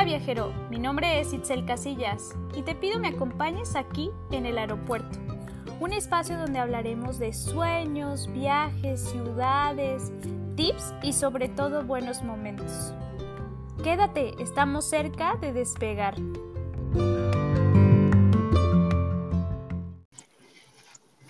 Hola viajero, mi nombre es Itzel Casillas y te pido me acompañes aquí en el aeropuerto, un espacio donde hablaremos de sueños, viajes, ciudades, tips y sobre todo buenos momentos. Quédate, estamos cerca de despegar.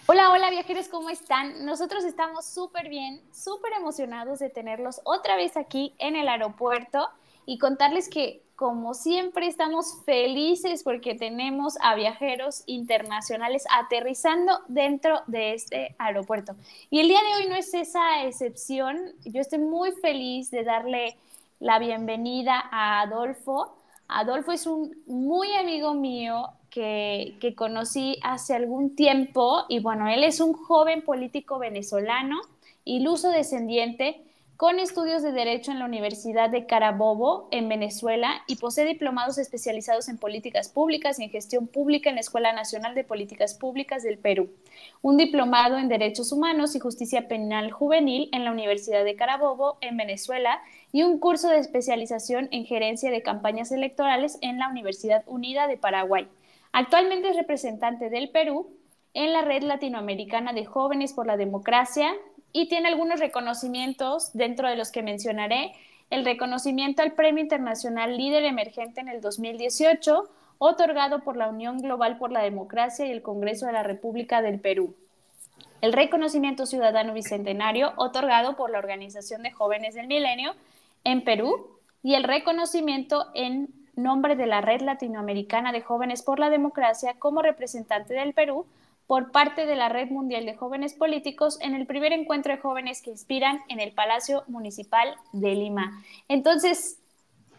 Hola, hola viajeros, ¿cómo están? Nosotros estamos súper bien, súper emocionados de tenerlos otra vez aquí en el aeropuerto y contarles que como siempre estamos felices porque tenemos a viajeros internacionales aterrizando dentro de este aeropuerto. Y el día de hoy no es esa excepción. Yo estoy muy feliz de darle la bienvenida a Adolfo. Adolfo es un muy amigo mío que, que, conocí hace algún tiempo y bueno, él es un joven político venezolano, iluso descendiente, con estudios de Derecho en la Universidad de Carabobo, en Venezuela, y posee diplomados especializados en políticas públicas y en gestión pública en la Escuela Nacional de Políticas Públicas del Perú, un diplomado en Derechos Humanos y Justicia Penal Juvenil en la Universidad de Carabobo, en Venezuela, y un curso de especialización en gerencia de campañas electorales en la Universidad Unida de Paraguay. Actualmente es representante del Perú en la Red Latinoamericana de Jóvenes por la Democracia y tiene algunos reconocimientos dentro de los que mencionaré. El reconocimiento al Premio Internacional Líder Emergente en el 2018, otorgado por la Unión Global por la Democracia y el Congreso de la República del Perú. El reconocimiento ciudadano bicentenario, otorgado por la Organización de Jóvenes del Milenio en Perú. Y el reconocimiento en nombre de la Red Latinoamericana de Jóvenes por la Democracia como representante del Perú por parte de la Red Mundial de Jóvenes Políticos en el primer encuentro de jóvenes que inspiran en el Palacio Municipal de Lima. Entonces,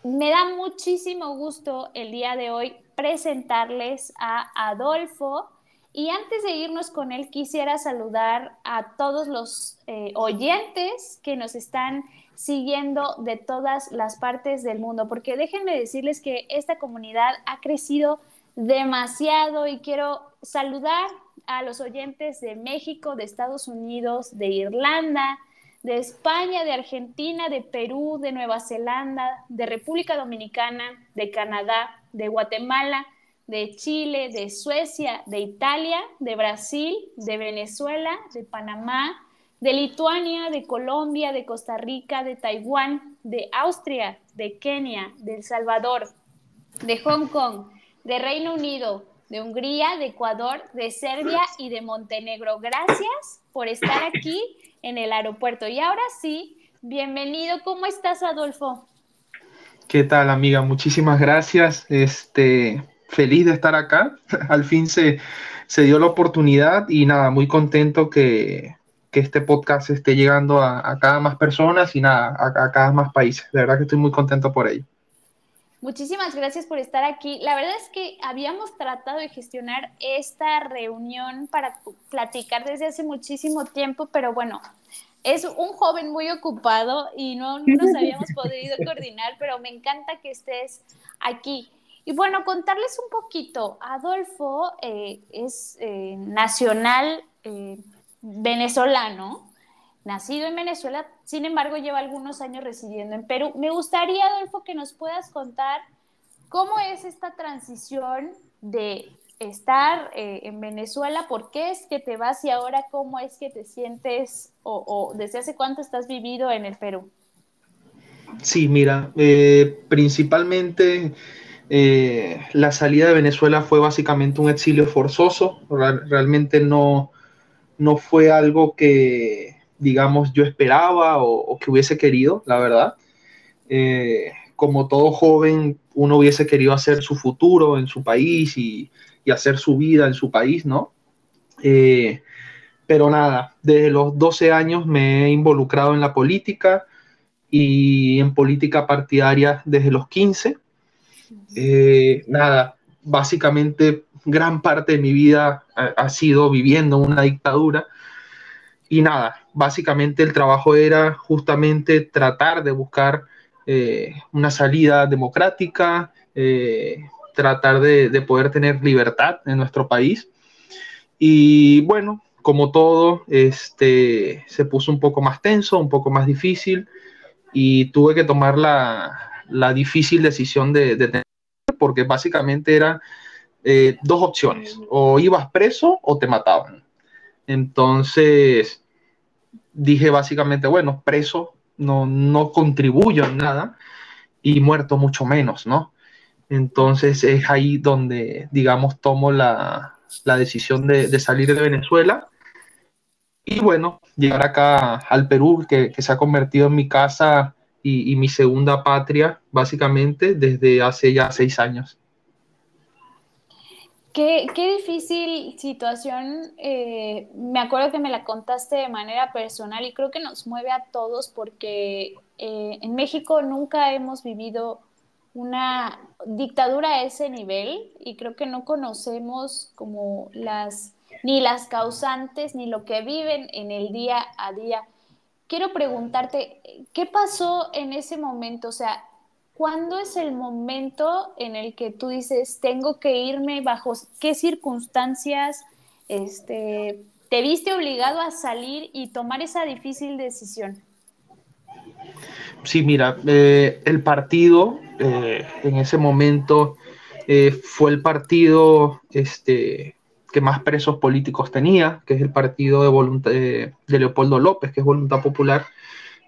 me da muchísimo gusto el día de hoy presentarles a Adolfo. Y antes de irnos con él, quisiera saludar a todos los eh, oyentes que nos están siguiendo de todas las partes del mundo, porque déjenme decirles que esta comunidad ha crecido demasiado y quiero saludar a los oyentes de México, de Estados Unidos, de Irlanda, de España, de Argentina, de Perú, de Nueva Zelanda, de República Dominicana, de Canadá, de Guatemala, de Chile, de Suecia, de Italia, de Brasil, de Venezuela, de Panamá, de Lituania, de Colombia, de Costa Rica, de Taiwán, de Austria, de Kenia, de El Salvador, de Hong Kong, de Reino Unido, de Hungría, de Ecuador, de Serbia y de Montenegro. Gracias por estar aquí en el aeropuerto. Y ahora sí, bienvenido. ¿Cómo estás, Adolfo? ¿Qué tal, amiga? Muchísimas gracias. Este, feliz de estar acá. Al fin se, se dio la oportunidad y nada, muy contento que, que este podcast esté llegando a, cada más personas y nada, a, a cada más países. De verdad que estoy muy contento por ello. Muchísimas gracias por estar aquí. La verdad es que habíamos tratado de gestionar esta reunión para platicar desde hace muchísimo tiempo, pero bueno, es un joven muy ocupado y no nos habíamos podido coordinar, pero me encanta que estés aquí. Y bueno, contarles un poquito. Adolfo eh, es eh, nacional eh, venezolano, nacido en Venezuela, sin embargo lleva algunos años residiendo en Perú. Me gustaría, Adolfo, que nos puedas contar cómo es esta transición de estar eh, en Venezuela, por qué es que te vas y ahora cómo es que te sientes o, desde hace cuánto estás vivido en el Perú. Sí, mira, eh, principalmente eh, la salida de Venezuela fue básicamente un exilio forzoso, realmente no, no fue algo que, digamos, yo esperaba o, que hubiese querido, la verdad. Eh, como todo joven, uno hubiese querido hacer su futuro en su país y, hacer su vida en su país, ¿no? Eh, pero nada, desde los 12 años me he involucrado en la política y en política partidaria desde los 15. Eh, nada, básicamente gran parte de mi vida ha sido viviendo una dictadura y nada, básicamente el trabajo era justamente tratar de buscar eh, una salida democrática, eh, tratar de, poder tener libertad en nuestro país. Y bueno, como todo, este, se puso un poco más tenso, un poco más difícil y tuve que tomar la, la difícil decisión de, tener, porque básicamente eran eh, dos opciones, o ibas preso o te mataban. Entonces dije básicamente, bueno, preso no, no contribuyo en nada y muerto mucho menos, ¿no? Entonces es ahí donde, digamos, tomo la, decisión de, salir de Venezuela y bueno, llegar acá al Perú, que, se ha convertido en mi casa y, mi segunda patria, básicamente, desde hace ya seis años. Qué, difícil situación. Eh, me acuerdo que me la contaste de manera personal y creo que nos mueve a todos porque eh, en México nunca hemos vivido una dictadura a ese nivel y creo que no conocemos como las ni las causantes ni lo que viven en el día a día. Quiero preguntarte, ¿qué pasó en ese momento? O sea, ¿cuándo es el momento en el que tú dices, tengo que irme, bajo qué circunstancias este, te viste obligado a salir y tomar esa difícil decisión? Sí, mira, eh, el partido eh, en ese momento eh, fue el partido este, que más presos políticos tenía, que es el partido de, de Leopoldo López, que es Voluntad Popular.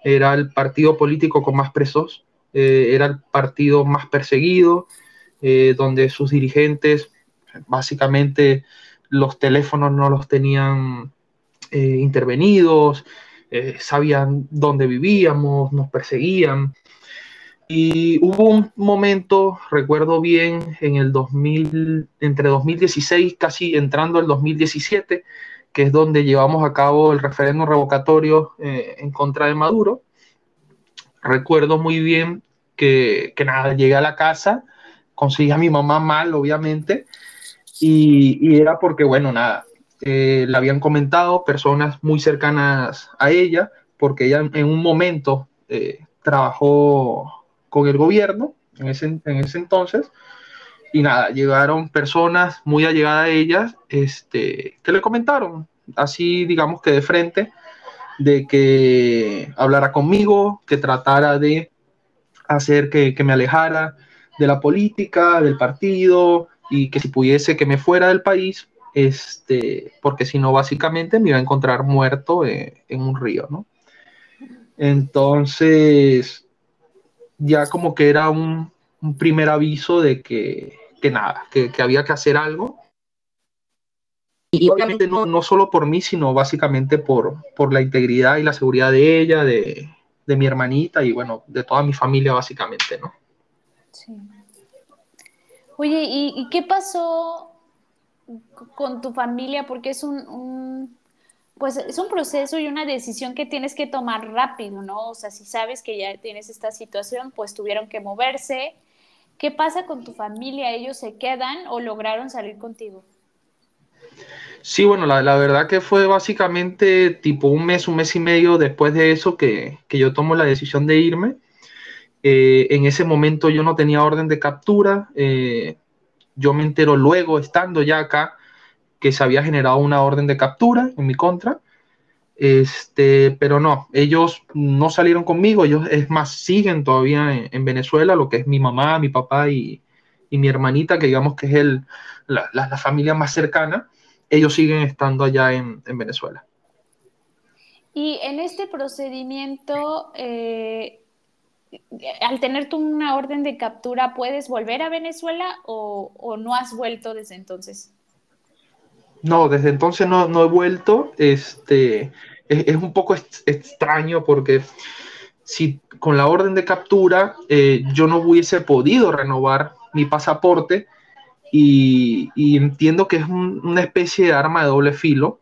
Era el partido político con más presos, era el partido más perseguido, donde sus dirigentes básicamente los teléfonos no los tenían intervenidos, eh, sabían dónde vivíamos, nos perseguían. Y hubo un momento, recuerdo bien, en el 2000, entre 2016, casi entrando el 2017, que es donde llevamos a cabo el referéndum revocatorio eh, en contra de Maduro. Recuerdo muy bien que, nada, llegué a la casa, conseguí a mi mamá mal, obviamente, y, y era porque, bueno, nada, eh, la habían comentado personas muy cercanas a ella, porque ella en un momento eh, trabajó con el gobierno en ese, en ese entonces, y nada, llegaron personas muy allegadas a ella este, que le comentaron, así digamos que de frente, de que hablara conmigo, que tratara de hacer que, que me alejara de la política, del partido, y que si pudiese que me fuera del país, este, porque si no, básicamente me iba a encontrar muerto eh, en un río, ¿no? Entonces, ya como que era un, primer aviso de que, nada, que, había que hacer algo. Y obviamente no, no, solo por mí, sino básicamente por, por la integridad y la seguridad de ella, de, mi hermanita y bueno, de toda mi familia básicamente, ¿no? Sí. Oye, ¿y qué pasó con tu familia porque es un, pues es un proceso y una decisión que tienes que tomar rápido, ¿no? O sea, si sabes que ya tienes esta situación, pues tuvieron que moverse. ¿Qué pasa con tu familia? ¿Ellos se quedan o lograron salir contigo? Sí, bueno, la, verdad que fue básicamente tipo un mes, un mes y medio después de eso que, yo tomo la decisión de irme. Eh, en ese momento yo no tenía orden de captura. Eh, yo me entero luego, estando ya acá, que se había generado una orden de captura en mi contra. Este, pero no, ellos no salieron conmigo, ellos es más, siguen todavía en, Venezuela, lo que es mi mamá, mi papá y, mi hermanita, que digamos que es el, la, familia más cercana, ellos siguen estando allá en, Venezuela. Y en este procedimiento, eh, al tener tú una orden de captura, ¿puedes volver a Venezuela o, no has vuelto desde entonces? No, desde entonces no, he vuelto. Este, es, un poco extraño porque si con la orden de captura eh, yo no hubiese podido renovar mi pasaporte y, entiendo que es una especie de arma de doble filo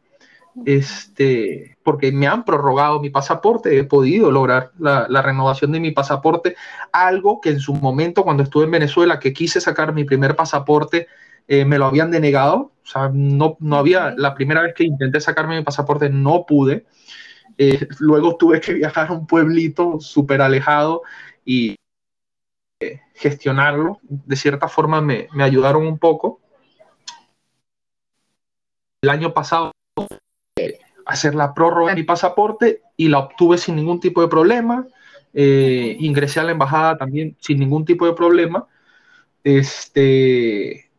este, porque me han prorrogado mi pasaporte, he podido lograr la, renovación de mi pasaporte, algo que en su momento cuando estuve en Venezuela, que quise sacar mi primer pasaporte, eh, me lo habían denegado, o sea, no, no había, la primera vez que intenté sacarme mi pasaporte no pude, eh, luego tuve que viajar a un pueblito súper alejado y gestionarlo, de cierta forma me, me ayudaron un poco. El año pasado hacer la prórroga de mi pasaporte y la obtuve sin ningún tipo de problema. Eh, ingresé a la embajada también sin ningún tipo de problema. Este,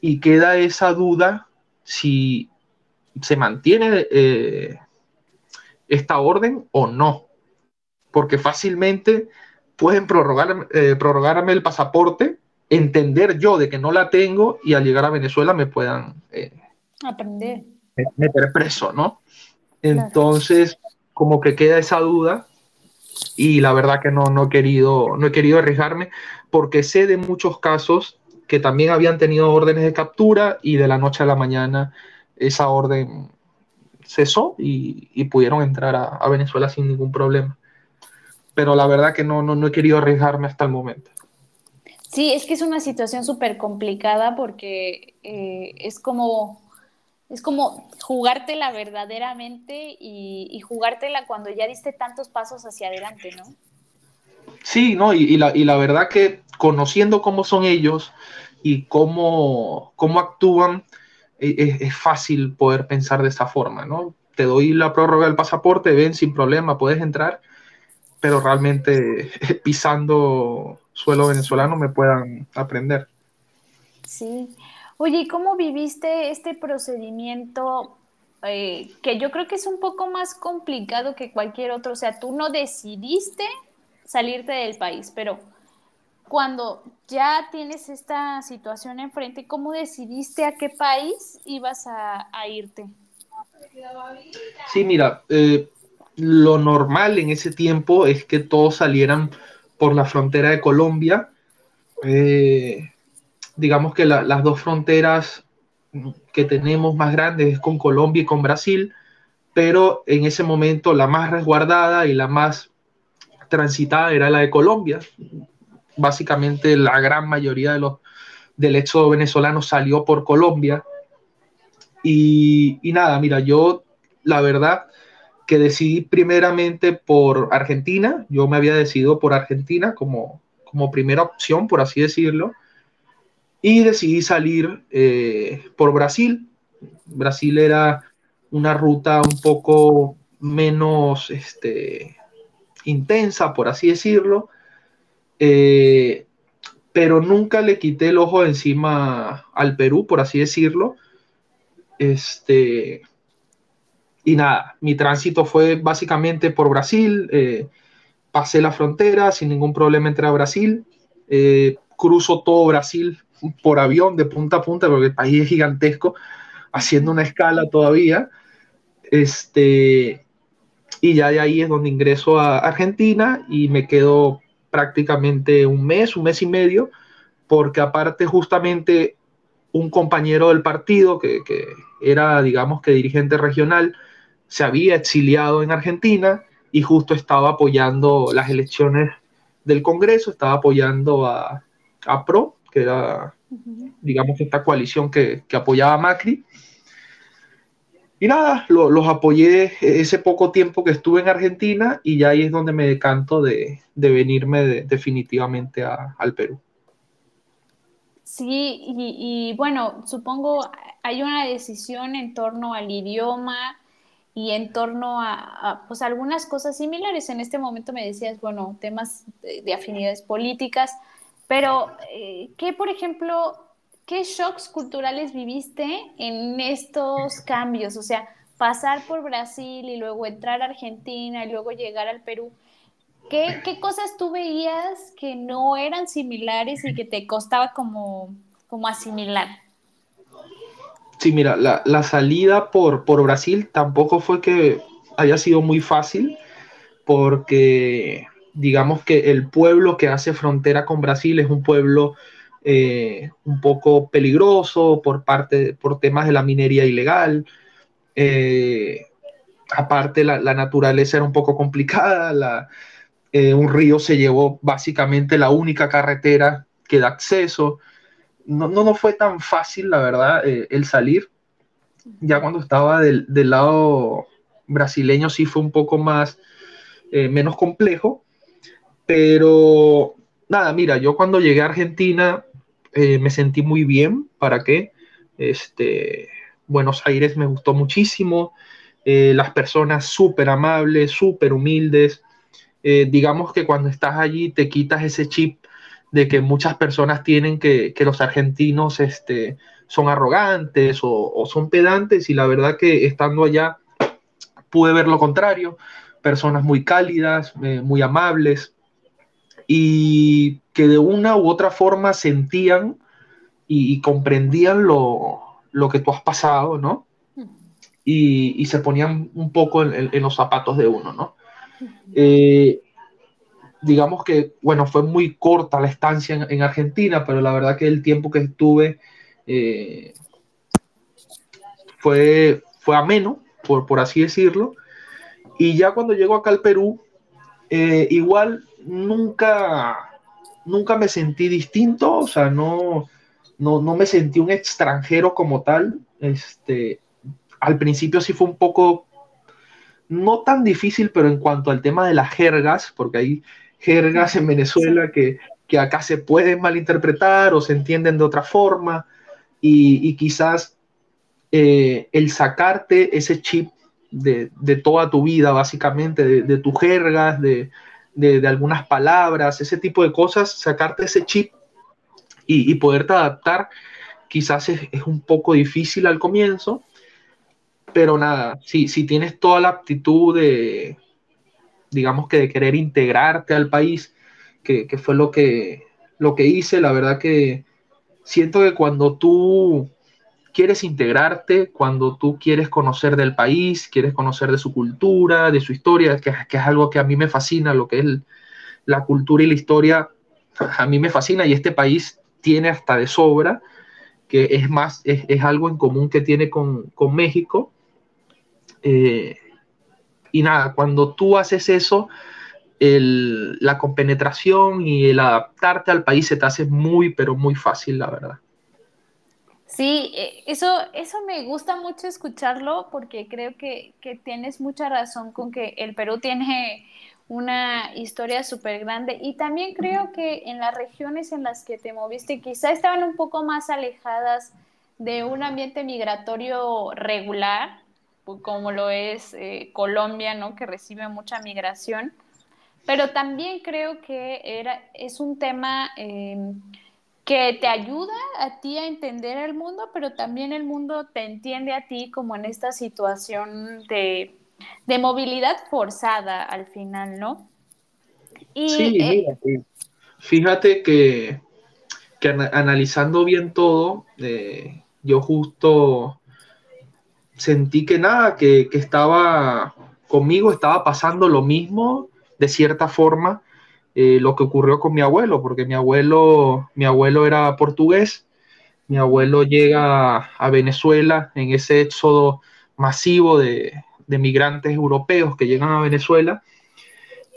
y queda esa duda si se mantiene eh, esta orden o no. Porque fácilmente pueden prorrogar, eh, prorrogarme el pasaporte, entender yo de que no la tengo y al llegar a Venezuela me puedan aprender. Meter preso, ¿no? Entonces, como que queda esa duda y la verdad que no, no, he querido, no he querido arriesgarme porque sé de muchos casos que también habían tenido órdenes de captura y de la noche a la mañana esa orden cesó y, pudieron entrar a, Venezuela sin ningún problema. Pero la verdad que no, no, he querido arriesgarme hasta el momento. Sí, es que es una situación súper complicada porque eh, es como es como jugártela verdaderamente y, jugártela cuando ya diste tantos pasos hacia adelante, ¿no? Sí, no, y, la, verdad que conociendo cómo son ellos y cómo, cómo actúan, e, e, es, fácil poder pensar de esa forma, ¿no? Te doy la prórroga del pasaporte, ven sin problema, puedes entrar, pero realmente pisando suelo venezolano me puedan aprender. Sí, Oye, ¿y cómo viviste este procedimiento eh, que yo creo que es un poco más complicado que cualquier otro? O sea, tú no decidiste salirte del país, pero cuando ya tienes esta situación enfrente, ¿cómo decidiste a qué país ibas a, irte? Sí, mira, eh, lo normal en ese tiempo es que todos salieran por la frontera de Colombia. Eh, digamos que las dos fronteras que tenemos más grandes es con Colombia y con Brasil, pero en ese momento la más resguardada y la más transitada era la de Colombia. Básicamente la gran mayoría de los, del éxodo venezolano salió por Colombia. Y, y nada, mira, yo la verdad que decidí primeramente por Argentina, yo me había decidido por Argentina como, como primera opción, por así decirlo y decidí salir eh, por Brasil. Brasil era una ruta un poco menos este, intensa, por así decirlo, eh, pero nunca le quité el ojo encima al Perú, por así decirlo. Este, y nada, mi tránsito fue básicamente por Brasil, eh, pasé la frontera sin ningún problema entré a Brasil, cruzo todo Brasil por avión de punta a punta, porque el país es gigantesco, haciendo una escala todavía. Este, y ya de ahí es donde ingreso a Argentina y me quedo prácticamente un mes, un mes y medio, porque aparte justamente un compañero del partido que, que era, digamos que dirigente regional, se había exiliado en Argentina y justo estaba apoyando las elecciones del Congreso, estaba apoyando a, a PRO, que era, digamos, esta coalición que, apoyaba a Macri. Y nada, los apoyé ese poco tiempo que estuve en Argentina y ya ahí es donde me decanto de, venirme definitivamente al Perú. Sí, y, bueno, supongo hay una decisión en torno al idioma y en torno a, pues algunas cosas similares. En este momento me decías, bueno, temas de afinidades políticas, pero, eh, ¿qué, por ejemplo, qué shocks culturales viviste en estos cambios? O sea, pasar por Brasil y luego entrar a Argentina y luego llegar al Perú. ¿Qué, qué cosas tú veías que no eran similares y que te costaba como, como asimilar? Sí, mira, la, la salida por, por Brasil tampoco fue que haya sido muy fácil, porque digamos que el pueblo que hace frontera con Brasil es un pueblo eh, un poco peligroso por parte, por temas de la minería ilegal. Eh, aparte, la, naturaleza era un poco complicada. Eh, un río se llevó básicamente la única carretera que da acceso. No, no, fue tan fácil, la verdad, el salir. Ya cuando estaba del, del, lado brasileño sí fue un poco más, menos complejo pero nada, mira, yo cuando llegué a Argentina eh, me sentí muy bien. ¿Para qué? Este, Buenos Aires me gustó muchísimo. Eh, las personas súper amables, súper humildes. eh, digamos que cuando estás allí te quitas ese chip de que muchas personas tienen que, que los argentinos este, son arrogantes o, son pedantes y la verdad que estando allá pude ver lo contrario, personas muy cálidas, eh, muy amables y que de una u otra forma sentían y, comprendían lo, lo, que tú has pasado, ¿no? Y, y se ponían un poco en, en, los zapatos de uno, ¿no? Eh, digamos que, bueno, fue muy corta la estancia en, en, Argentina, pero la verdad que el tiempo que estuve eh, fue, fue ameno, por, por así decirlo. Y ya cuando llego acá al Perú, eh, igual nunca, nunca me sentí distinto, o sea, no, no, no, me sentí un extranjero como tal. Este, al principio sí fue un poco, no tan difícil, pero en cuanto al tema de las jergas, porque hay jergas en Venezuela que, que acá se pueden malinterpretar o se entienden de otra forma. Y, quizás eh, el sacarte ese chip de, toda tu vida, básicamente, de, tus jergas, de, algunas palabras, ese tipo de cosas, sacarte ese chip y, poderte adaptar, quizás es, un poco difícil al comienzo, pero nada, si, si tienes toda la aptitud de, digamos que de querer integrarte al país, que, que fue lo que, lo que hice, la verdad que siento que cuando tú quieres integrarte, cuando tú quieres conocer del país, quieres conocer de su cultura, de su historia, que, es algo que a mí me fascina, lo que es la cultura y la historia, a mí me fascina y este país tiene hasta de sobra, que es más, es, algo en común que tiene con, México. Eh, y nada, cuando tú haces eso, la compenetración y el adaptarte al país se te hace muy, pero muy fácil, la verdad. Sí, eh, eso, eso me gusta mucho escucharlo porque creo que, que tienes mucha razón con que el Perú tiene una historia súper grande y también creo que en las regiones en las que te moviste quizá estaban un poco más alejadas de un ambiente migratorio regular, como lo es eh, Colombia, ¿no? que recibe mucha migración pero también creo que era, es un tema em, que te ayuda a ti a entender el mundo, pero también el mundo te entiende a ti como en esta situación de, movilidad forzada al final, ¿no? sí, eh, fíjate que, analizando bien todo, eh, yo justo sentí que nada, que, que estaba conmigo, estaba pasando lo mismo de cierta forma eh, lo que ocurrió con mi abuelo, porque mi abuelo, mi abuelo era portugués, mi abuelo llega a Venezuela en ese éxodo masivo de, migrantes europeos que llegan a Venezuela.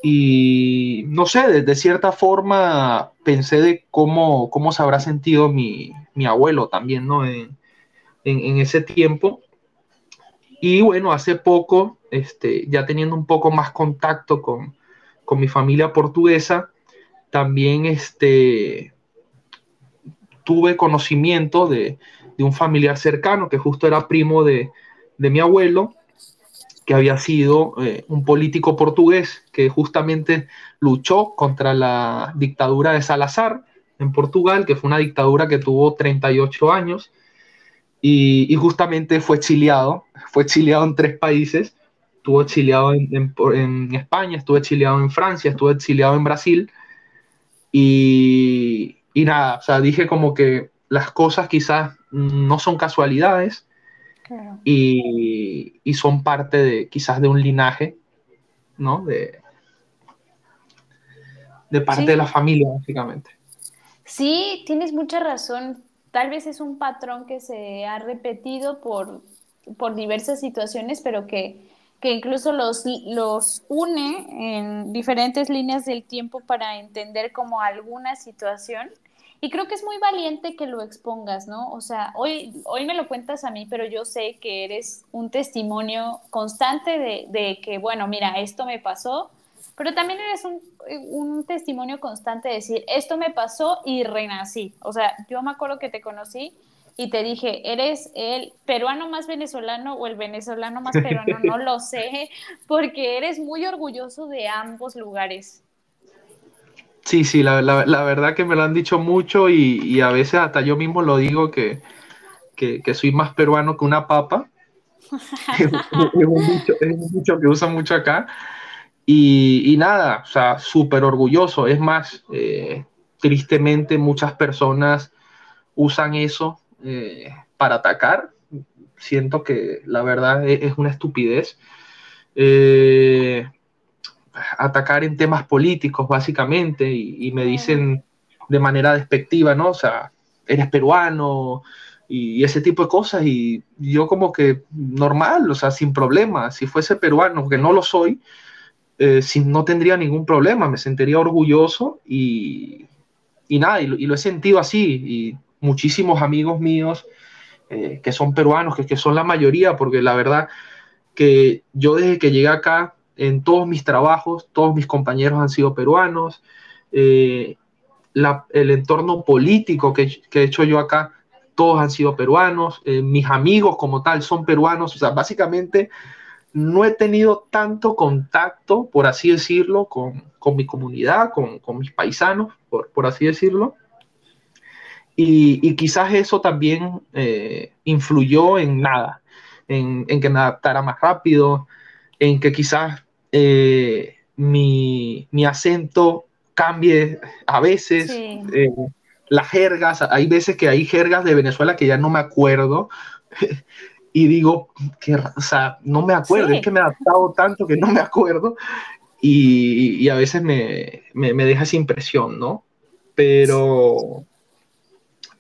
Y no sé, de, cierta forma pensé de cómo, cómo se habrá sentido mi, abuelo también, ¿no? En, en, ese tiempo. Y bueno, hace poco, este, ya teniendo un poco más contacto con, con mi familia portuguesa, también este, tuve conocimiento de, un familiar cercano que justo era primo de, mi abuelo, que había sido eh, un político portugués que justamente luchó contra la dictadura de Salazar en Portugal, que fue una dictadura que tuvo 38 años y, y justamente fue exiliado, fue exiliado en tres países estuve exiliado en, España, estuve exiliado en Francia, estuve exiliado en Brasil. Y, nada, o sea, dije como que las cosas quizás no son casualidades y, son parte de quizás de un linaje, ¿no? De, de parte de la familia, básicamente. Sí, tienes mucha razón. Tal vez es un patrón que se ha repetido por, por diversas situaciones, pero que que incluso los, los une en diferentes líneas del tiempo para entender como alguna situación. Y creo que es muy valiente que lo expongas, ¿no? O sea, hoy, hoy me lo cuentas a mí, pero yo sé que eres un testimonio constante de, de que, bueno, mira, esto me pasó, pero también eres un, un, testimonio constante de decir, esto me pasó y renací. O sea, yo me acuerdo que te conocí y te dije, ¿eres el peruano más venezolano o el venezolano más peruano? No lo sé, porque eres muy orgulloso de ambos lugares. Sí, sí, la, verdad que me lo han dicho mucho y, a veces hasta yo mismo lo digo que, soy más peruano que una papa. es, un dicho, que usa mucho acá. Y, nada, o sea, súper orgulloso. Es más, eh, tristemente muchas personas usan eso eh, para atacar. Siento que la verdad e, es, una estupidez. Eh, atacar en temas políticos, básicamente, y, me dicen de manera despectiva, ¿no? O sea, eres peruano y, ese tipo de cosas, y yo como que normal, o sea, sin problema, si fuese peruano, que no lo soy, eh, no tendría ningún problema, me sentiría orgulloso y, y nada, y lo, he sentido así, y muchísimos amigos míos eh, que son peruanos, que, que son la mayoría, porque la verdad que yo desde que llegué acá, en todos mis trabajos, todos mis compañeros han sido peruanos. Eh, el entorno político que, he hecho yo acá, todos han sido peruanos. Eh, mis amigos como tal son peruanos. O sea, básicamente no he tenido tanto contacto, por así decirlo, con, mi comunidad, con, mis paisanos, por, así decirlo. Y, quizás eso también eh, influyó en nada, en, en, que me adaptara más rápido, en que quizás eh, mi, acento cambie a veces, eh, las jergas, hay veces que hay jergas de Venezuela que ya no me acuerdo. y digo, que, o sea, no me acuerdo, es que me he adaptado tanto que no me acuerdo. Y, a veces me, deja esa impresión, ¿no? Pero,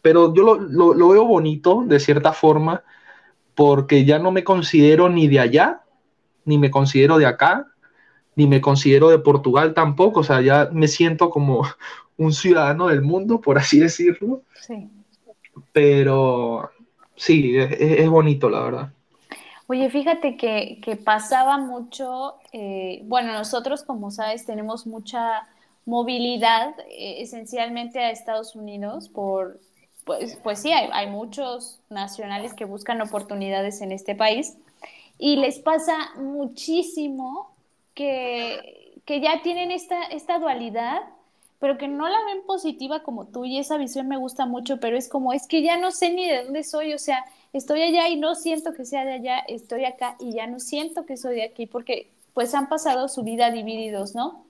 pero yo lo, lo, veo bonito de cierta forma porque ya no me considero ni de allá ni me considero de acá, ni me considero de Portugal tampoco, o sea, ya me siento como un ciudadano del mundo, por así decirlo. Sí. Pero sí, es, bonito, la verdad. Oye, fíjate que, pasaba mucho, eh, bueno, nosotros como sabes tenemos mucha movilidad eh, esencialmente a Estados Unidos por, pues, pues sí, hay, hay, muchos nacionales que buscan oportunidades en este país y les pasa muchísimo que, que ya tienen esta, esta dualidad, pero que no la ven positiva como tú y esa visión me gusta mucho, pero es como, es que ya no sé ni de dónde soy, o sea, estoy allá y no siento que sea de allá, estoy acá y ya no siento que soy de aquí, porque pues han pasado su vida divididos, ¿no?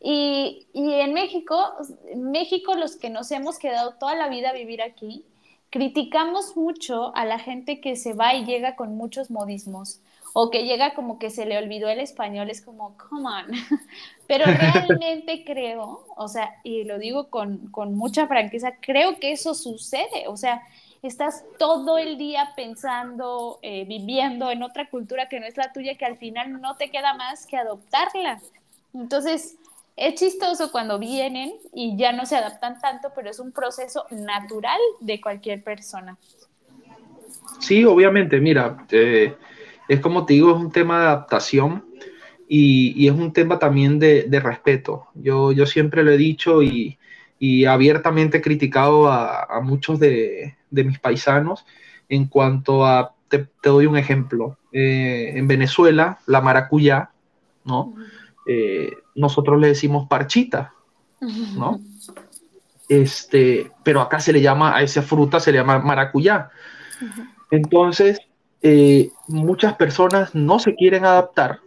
Y, y en México, México los que nos hemos quedado toda la vida a vivir aquí, criticamos mucho a la gente que se va y llega con muchos modismos o que llega como que se le olvidó el español, es como, come on. Pero realmente creo, o sea, y lo digo con, mucha franqueza, creo que eso sucede, o sea, estás todo el día pensando, eh, viviendo en otra cultura que no es la tuya, que al final no te queda más que adoptarla. Entonces, es chistoso cuando vienen y ya no se adaptan tanto, pero es un proceso natural de cualquier persona. Sí, obviamente, mira, eh, es como te digo, es un tema de adaptación y, es un tema también de, respeto. Yo, yo siempre lo he dicho y, abiertamente he criticado a, muchos de, mis paisanos en cuanto a, te, doy un ejemplo, eh, en Venezuela, la maracuyá, ¿no? Eh, nosotros le decimos parchita, ¿no? Este, pero acá se le llama, a esa fruta se le llama maracuyá. Entonces, eh, muchas personas no se quieren adaptar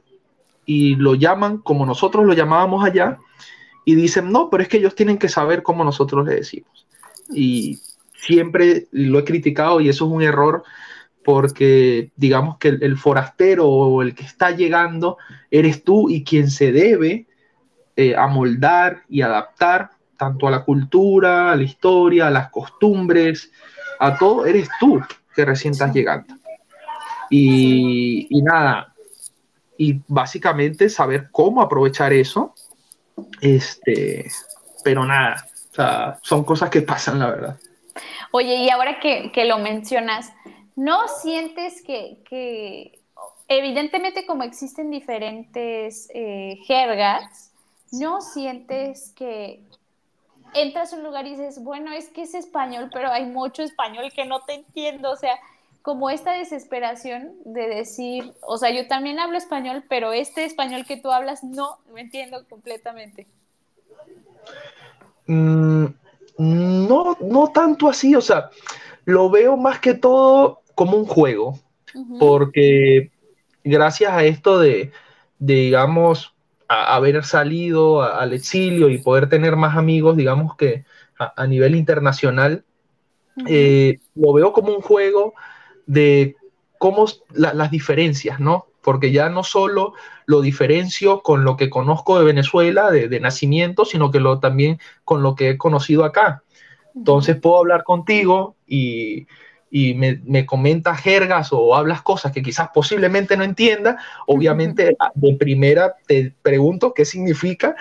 y lo llaman como nosotros lo llamábamos allá y dicen, no, pero es que ellos tienen que saber cómo nosotros le decimos. Y siempre lo he criticado y eso es un error porque digamos que el, forastero o el que está llegando eres tú y quien se debe eh, amoldar y adaptar tanto a la cultura, a la historia, a las costumbres, a todo, eres tú que recién estás llegando. Y, y, nada, y básicamente saber cómo aprovechar eso, este, pero nada, o sea, son cosas que pasan, la verdad. Oye, y ahora que, que lo mencionas, ¿no sientes que, que, evidentemente como existen diferentes eh, jergas, ¿no sientes que entras a un lugar y dices, bueno, es que es español, pero hay mucho español que no te entiendo, o sea, como esta desesperación de decir, o sea, yo también hablo español, pero este español que tú hablas no lo entiendo completamente. Mm, no, no tanto así, o sea, lo veo más que todo como un juego, porque gracias a esto de, digamos, haber salido al exilio y poder tener más amigos, digamos que a, nivel internacional, eh, lo veo como un juego de cómo las diferencias, ¿no? Porque ya no solo lo diferencio con lo que conozco de Venezuela, de, nacimiento, sino que lo, también con lo que he conocido acá. Entonces puedo hablar contigo y, y me, me, comentas jergas o hablas cosas que quizás posiblemente no entienda, obviamente de primera te pregunto qué significa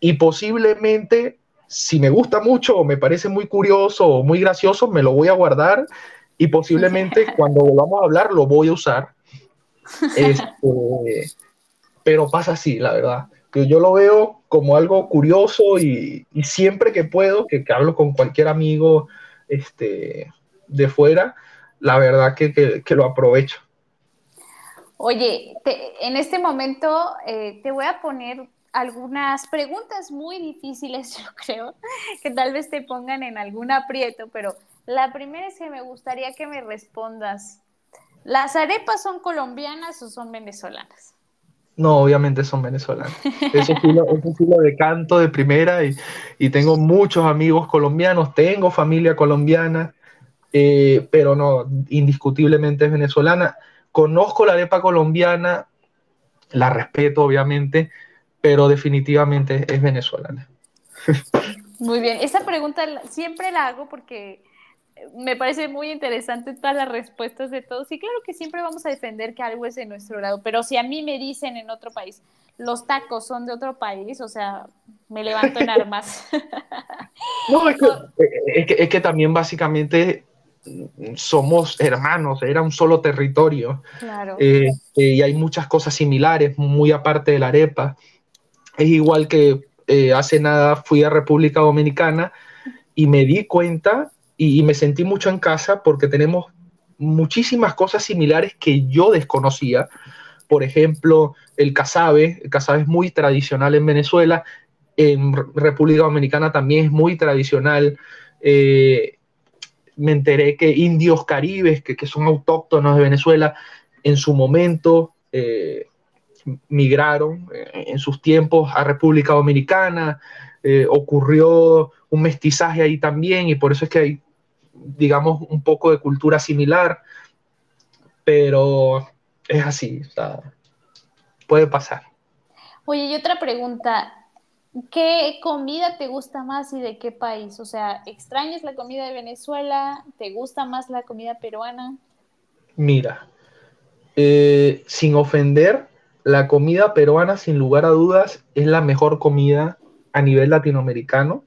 y posiblemente si me gusta mucho o me parece muy curioso o muy gracioso, me lo voy a guardar y posiblemente cuando volvamos a hablar lo voy a usar. Este, pero pasa así, la verdad. Que yo lo veo como algo curioso y, y siempre que puedo, que, que, hablo con cualquier amigo este, de fuera, la verdad que, que, lo aprovecho. Oye, en este momento eh, te voy a poner algunas preguntas muy difíciles, yo creo, que tal vez te pongan en algún aprieto, pero la primera es que me gustaría que me respondas, ¿las arepas son colombianas o son venezolanas? No, obviamente son venezolanas. Eso sí lo, eso sí lo decanto de primera y, y, tengo muchos amigos colombianos, tengo familia colombiana, eh, pero no, indiscutiblemente es venezolana. Conozco la arepa colombiana, la respeto obviamente, pero definitivamente es venezolana. Muy bien, esa pregunta siempre la hago porque me parece muy interesante todas las respuestas de todos. Y claro que siempre vamos a defender que algo es de nuestro lado, pero si a mí me dicen en otro país, los tacos son de otro país, o sea, me levanto en armas. no, es que, es que también básicamente somos hermanos, era un solo territorio. Eh, y hay muchas cosas similares, muy aparte de la arepa. Es igual que eh, hace nada fui a República Dominicana y me di cuenta y, me sentí mucho en casa porque tenemos muchísimas cosas similares que yo desconocía. Por ejemplo, el casabe. El casabe es muy tradicional en Venezuela. En República Dominicana también es muy tradicional me enteré que indios caribes, que, son autóctonos de Venezuela, en su momento eh, migraron eh, en sus tiempos a República Dominicana, eh, ocurrió un mestizaje ahí también y por eso es que hay, digamos, un poco de cultura similar, pero es así, puede pasar. Oye, y otra pregunta, ¿Qué comida te gusta más y de qué país? O sea, ¿extrañas la comida de Venezuela? ¿Te gusta más la comida peruana? Mira, eh, sin ofender, la comida peruana sin lugar a dudas es la mejor comida a nivel latinoamericano.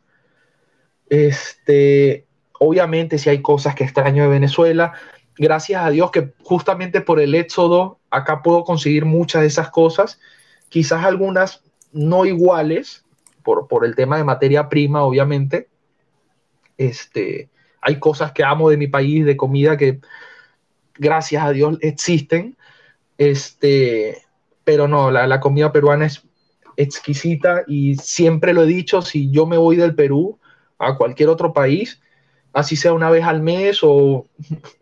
Este, obviamente si hay cosas que extraño de Venezuela, gracias a Dios que justamente por el éxodo acá puedo conseguir muchas de esas cosas, quizás algunas no iguales, por, el tema de materia prima, obviamente. Este, hay cosas que amo de mi país, de comida que gracias a Dios existen. Este, pero no, la, comida peruana es exquisita y siempre lo he dicho, si yo me voy del Perú a cualquier otro país, así sea una vez al mes o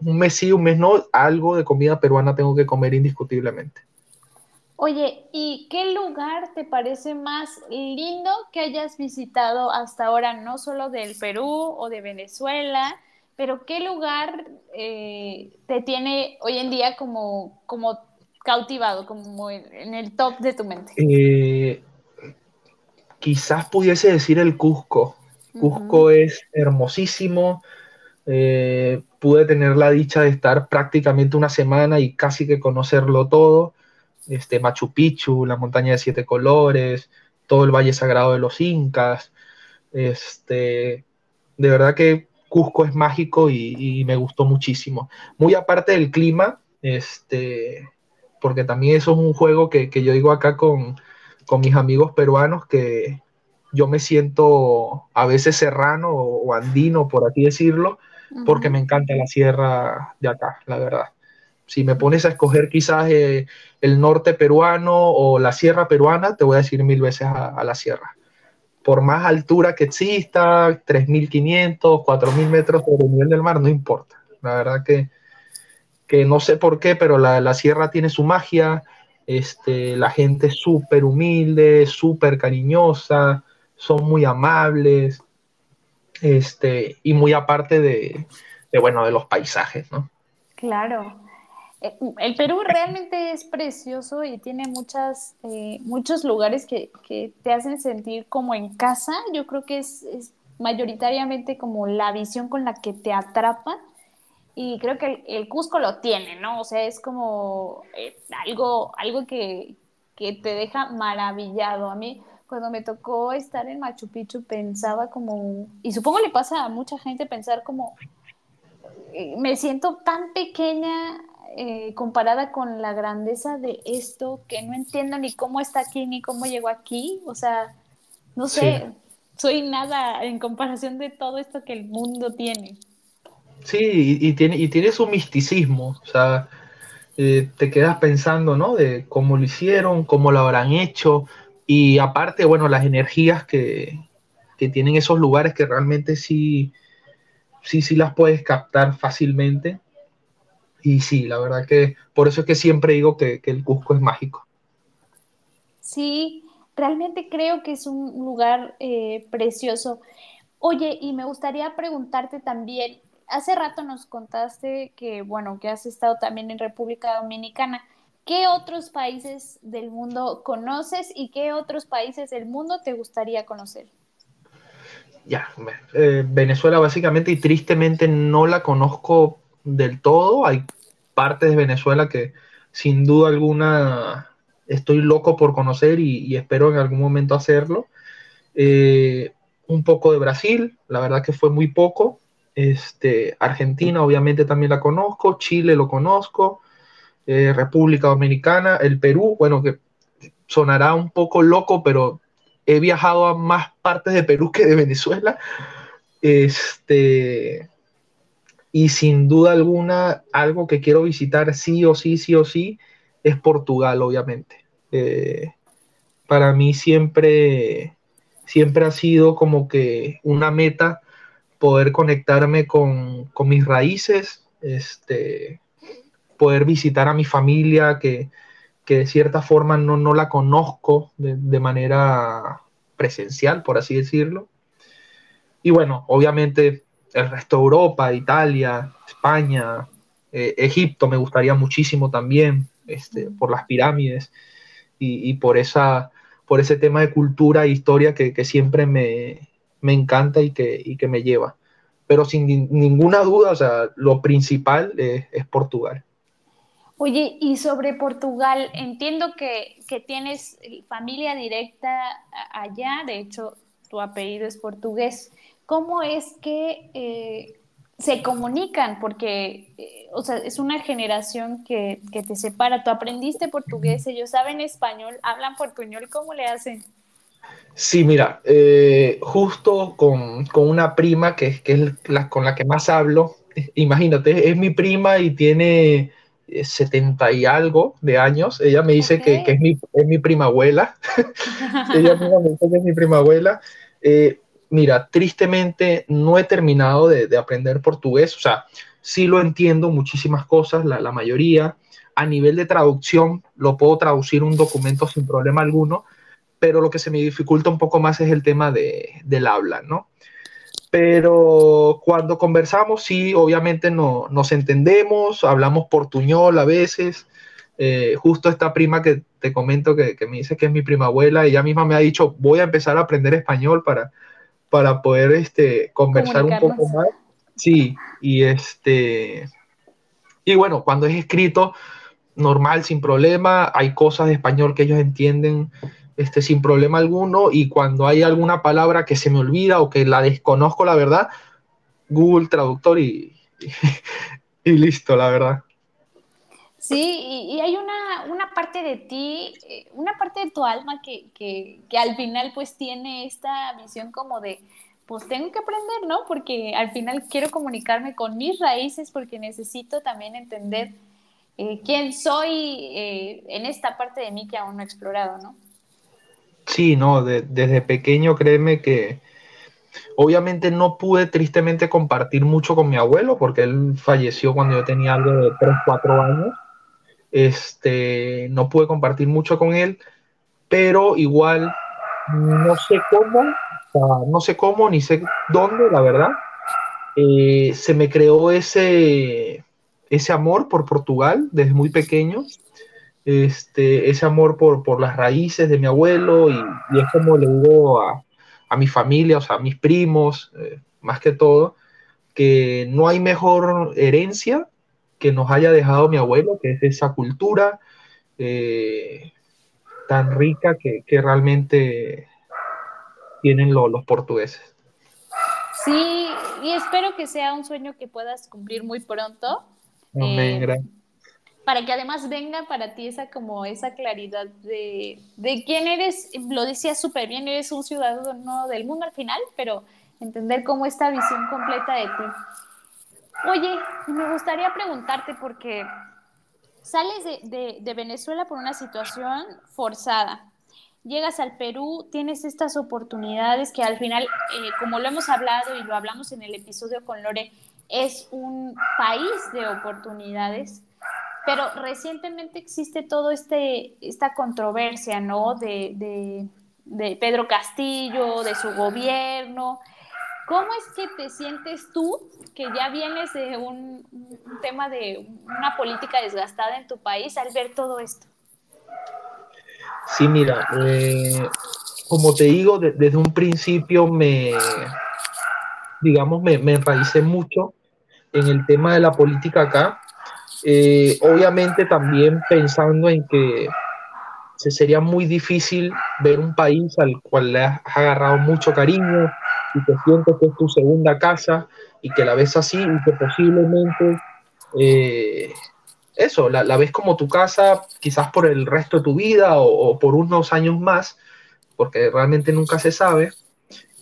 un mes sí, un mes no, algo de comida peruana tengo que comer indiscutiblemente. Oye, ¿y qué lugar te parece más lindo que hayas visitado hasta ahora, no solo del Perú o de Venezuela, pero qué lugar eh, te tiene hoy en día como, como cautivado, como en el top de tu mente? Eh, quizás pudiese decir el Cusco. Cusco es hermosísimo. Eh, pude tener la dicha de estar prácticamente una semana y casi que conocerlo todo este, Machu Picchu, la montaña de siete colores, todo el Valle Sagrado de los Incas. Este, de verdad que Cusco es mágico y, me gustó muchísimo. Muy aparte del clima, este, porque también eso es un juego que, yo digo acá con, mis amigos peruanos, que yo me siento a veces serrano o, andino, por así decirlo, porque me encanta la sierra de acá, la verdad. Si me pones a escoger quizás eh, el norte peruano o la sierra peruana, te voy a decir mil veces a, la sierra. Por más altura que exista, 3.500, 4.000 metros sobre el nivel del mar, no importa. La verdad que, que no sé por qué, pero la, la sierra tiene su magia, este, la gente es súper humilde, súper cariñosa, son muy amables, este, y muy aparte de, bueno, de los paisajes, ¿no? Claro. Eh, el Perú realmente es precioso y tiene muchas, eh, muchos lugares que, te hacen sentir como en casa. Yo creo que es, es, mayoritariamente como la visión con la que te atrapan y creo que el, Cusco lo tiene, ¿no? O sea, es como eh, algo, algo que, te deja maravillado. A mí, cuando me tocó estar en Machu Picchu, pensaba como, y supongo le pasa a mucha gente pensar como, eh, me siento tan pequeña eh, comparada con la grandeza de esto, que no entiendo ni cómo está aquí, ni cómo llegó aquí. O sea, no sé, soy nada en comparación de todo esto que el mundo tiene. Sí, y, tiene, y tiene su misticismo, o sea, eh, te quedas pensando, ¿no? De cómo lo hicieron, cómo lo habrán hecho, y aparte, bueno, las energías que, tienen esos lugares que realmente sí, sí, sí las puedes captar fácilmente. Y sí, la verdad que por eso es que siempre digo que, el Cusco es mágico. Sí, realmente creo que es un lugar eh, precioso. Oye, y me gustaría preguntarte también, hace rato nos contaste que, bueno, que has estado también en República Dominicana. ¿Qué otros países del mundo conoces y qué otros países del mundo te gustaría conocer? Ya, eh, Venezuela básicamente y tristemente no la conozco del todo. Hay partes de Venezuela que sin duda alguna estoy loco por conocer y, espero en algún momento hacerlo. Eh, un poco de Brasil, la verdad que fue muy poco. Este, Argentina obviamente también la conozco, Chile lo conozco, eh, República Dominicana, el Perú, bueno, que sonará un poco loco, pero he viajado a más partes de Perú que de Venezuela. Este, y sin duda alguna, algo que quiero visitar sí o sí, sí o sí, es Portugal, obviamente. Eh, para mí siempre, siempre ha sido como que una meta poder conectarme con, mis raíces, este, poder visitar a mi familia que, de cierta forma no, no la conozco de, manera presencial, por así decirlo. Y bueno, obviamente el resto de Europa, Italia, España, eh, Egipto me gustaría muchísimo también, este, por las pirámides y, por, esa, por ese tema de cultura e historia que siempre me, me encanta y que, que me lleva. Pero sin ninguna duda, o sea, lo principal es, Portugal. Oye, y sobre Portugal, entiendo que, tienes familia directa allá, de hecho, tu apellido es portugués. ¿Cómo es que eh, se comunican? Porque, eh, o sea, es una generación que, que, te separa. Tú aprendiste portugués, ellos saben español, hablan portuñol, ¿cómo le hacen? Sí, mira, eh, justo con, una prima que, que es con la que más hablo, imagínate, es mi prima y tiene 70 y algo de años. Ella me dice que, es, mi, es mi prima abuela. Ella me dice que es mi prima abuela. Eh, mira, tristemente no he terminado de, aprender portugués. O sea, sí lo entiendo muchísimas cosas, la, la mayoría. A nivel de traducción, lo puedo traducir un documento sin problema alguno pero lo que se me dificulta un poco más es el tema de, del habla, ¿no? Pero cuando conversamos, sí, obviamente no, nos entendemos, hablamos portuñol a veces. Eh, justo esta prima que te comento que, que, me dice que es mi prima abuela, ella misma me ha dicho, voy a empezar a aprender español para, para poder este, conversar un poco más. Sí, y este... Y bueno, cuando es escrito, normal, sin problema, hay cosas de español que ellos entienden este, sin problema alguno y cuando hay alguna palabra que se me olvida o que la desconozco, la verdad, Google Traductor y, y, listo, la verdad. Sí, y, hay una, una, parte de ti, eh, una parte de tu alma que, que, que, al final pues tiene esta visión como de, pues tengo que aprender, ¿no? Porque al final quiero comunicarme con mis raíces porque necesito también entender eh, quién soy eh, en esta parte de mí que aún no he explorado, ¿no? Sí, no, desde pequeño créeme que obviamente no pude tristemente compartir mucho con mi abuelo porque él falleció cuando yo tenía algo de 3, 4 años. Este, no pude compartir mucho con él, pero igual no sé cómo, no sé cómo ni sé dónde, la verdad, eh, se me creó ese, ese amor por Portugal desde muy pequeño este, ese amor por, por las raíces de mi abuelo y, y es como le digo a, a, mi familia, o sea, a mis primos, eh, más que todo, que no hay mejor herencia que nos haya dejado mi abuelo, que es esa cultura eh, tan rica que, que realmente tienen los portugueses. Sí, y espero que sea un sueño que puedas cumplir muy pronto. Amén, eh, gracias para que además venga para ti esa como esa claridad de, de quién eres, lo decías súper bien, eres un ciudadano del mundo al final, pero entender cómo esta visión completa de ti. Oye, me gustaría preguntarte porque sales de, de, Venezuela por una situación forzada, llegas al Perú, tienes estas oportunidades que al final, eh, como lo hemos hablado y lo hablamos en el episodio con Lore, es un país de oportunidades pero recientemente existe todo este esta controversia, ¿no? De, Pedro Castillo, de su gobierno. ¿Cómo es que te sientes tú, que ya vienes de un, tema de una política desgastada en tu país, al ver todo esto? Sí, mira, eh, como te digo, desde un principio me, digamos, me, me enraicé mucho en el tema de la política acá eh, obviamente también pensando en que se sería muy difícil ver un país al cual le has agarrado mucho cariño y te sientes que es tu segunda casa y que la ves así y que posiblemente eh, eso, la, ves como tu casa quizás por el resto de tu vida o, por unos años más, porque realmente nunca se sabe,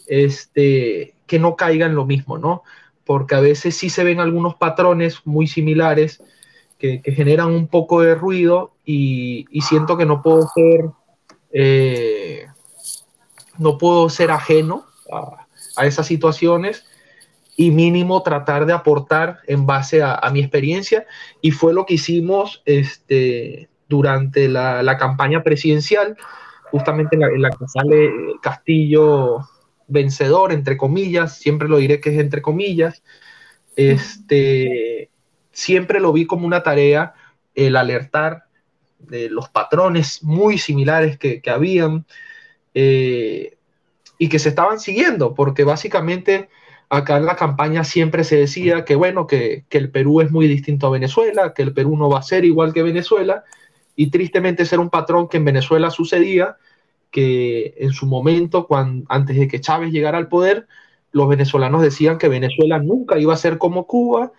este, que no caiga en lo mismo, ¿no? Porque a veces sí se ven algunos patrones muy similares que, generan un poco de ruido y, siento que no puedo ser, eh, no puedo ser ajeno a, esas situaciones y mínimo tratar de aportar en base a, mi experiencia. Y fue lo que hicimos este, durante la, campaña presidencial, justamente en la, que sale Castillo vencedor, entre comillas, siempre lo diré que es entre comillas. Este, siempre lo vi como una tarea el alertar de los patrones muy similares que, habían eh, y que se estaban siguiendo, porque básicamente acá en la campaña siempre se decía que bueno, que, el Perú es muy distinto a Venezuela, que el Perú no va a ser igual que Venezuela, y tristemente ser un patrón que en Venezuela sucedía, que en su momento, cuando, antes de que Chávez llegara al poder, los venezolanos decían que Venezuela nunca iba a ser como Cuba,